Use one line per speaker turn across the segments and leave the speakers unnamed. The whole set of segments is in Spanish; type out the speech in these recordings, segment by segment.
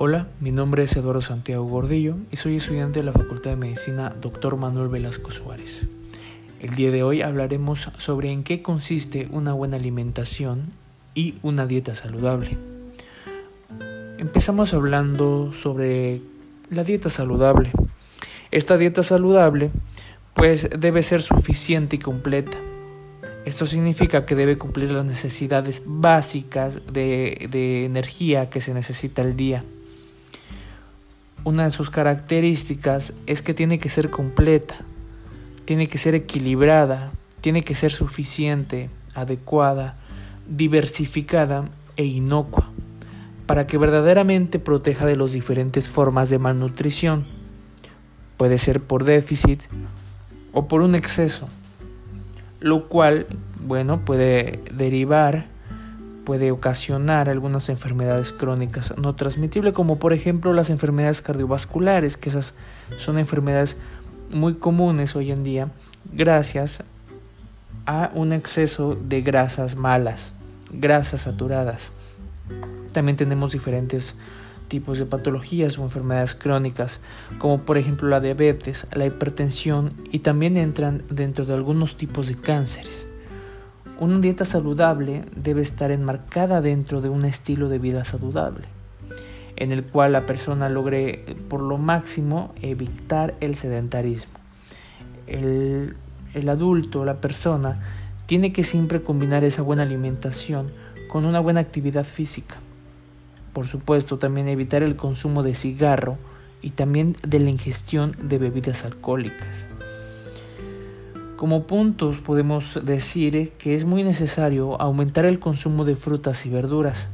Hola, mi nombre es Eduardo Santiago Gordillo y soy estudiante de la Facultad de Medicina Dr. Manuel Velasco Suárez. El día de hoy hablaremos sobre en qué consiste una buena alimentación y una dieta saludable. Empezamos hablando sobre la dieta saludable. Esta dieta saludable pues debe ser suficiente y completa. Esto significa que debe cumplir las necesidades básicas de, de energía que se necesita al día una de sus características es que tiene que ser completa, tiene que ser equilibrada, tiene que ser suficiente, adecuada, diversificada e inocua, para que verdaderamente proteja de las diferentes formas de malnutrición. Puede ser por déficit o por un exceso, lo cual, bueno, puede derivar puede ocasionar algunas enfermedades crónicas no transmitibles, como por ejemplo las enfermedades cardiovasculares, que esas son enfermedades muy comunes hoy en día gracias a un exceso de grasas malas, grasas saturadas. También tenemos diferentes tipos de patologías o enfermedades crónicas, como por ejemplo la diabetes, la hipertensión y también entran dentro de algunos tipos de cánceres. Una dieta saludable debe estar enmarcada dentro de un estilo de vida saludable, en el cual la persona logre por lo máximo evitar el sedentarismo. El, adulto, la persona, tiene que siempre combinar esa buena alimentación con una buena actividad física. Por supuesto, también evitar el consumo de cigarro y también de la ingestión de bebidas alcohólicas. Como puntos podemos decir que es muy necesario aumentar el consumo de frutas y verduras,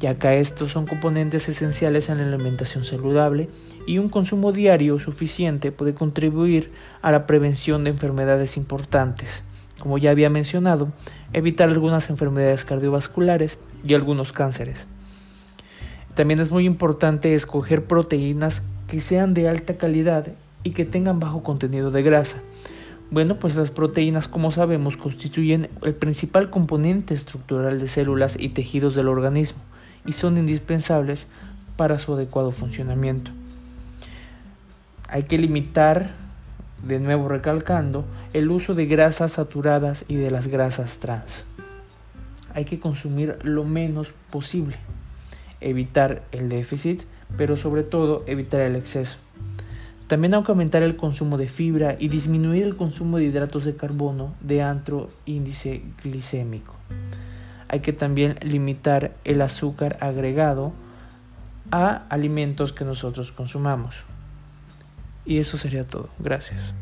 ya que estos son componentes esenciales en la alimentación saludable y un consumo diario suficiente puede contribuir a la prevención de enfermedades importantes, como ya había mencionado, evitar algunas enfermedades cardiovasculares y algunos cánceres. También es muy importante escoger proteínas que sean de alta calidad y que tengan bajo contenido de grasa, bueno, pues las proteínas, como sabemos, constituyen el principal componente estructural de células y tejidos del organismo y son indispensables para su adecuado funcionamiento. Hay que limitar, de nuevo recalcando, el uso de grasas saturadas y de las grasas trans. Hay que consumir lo menos posible, evitar el déficit, pero sobre todo evitar el exceso. También aumentar el consumo de fibra y disminuir el consumo de hidratos de carbono de antro índice glicémico. Hay que también limitar el azúcar agregado a alimentos que nosotros consumamos. Y eso sería todo. Gracias.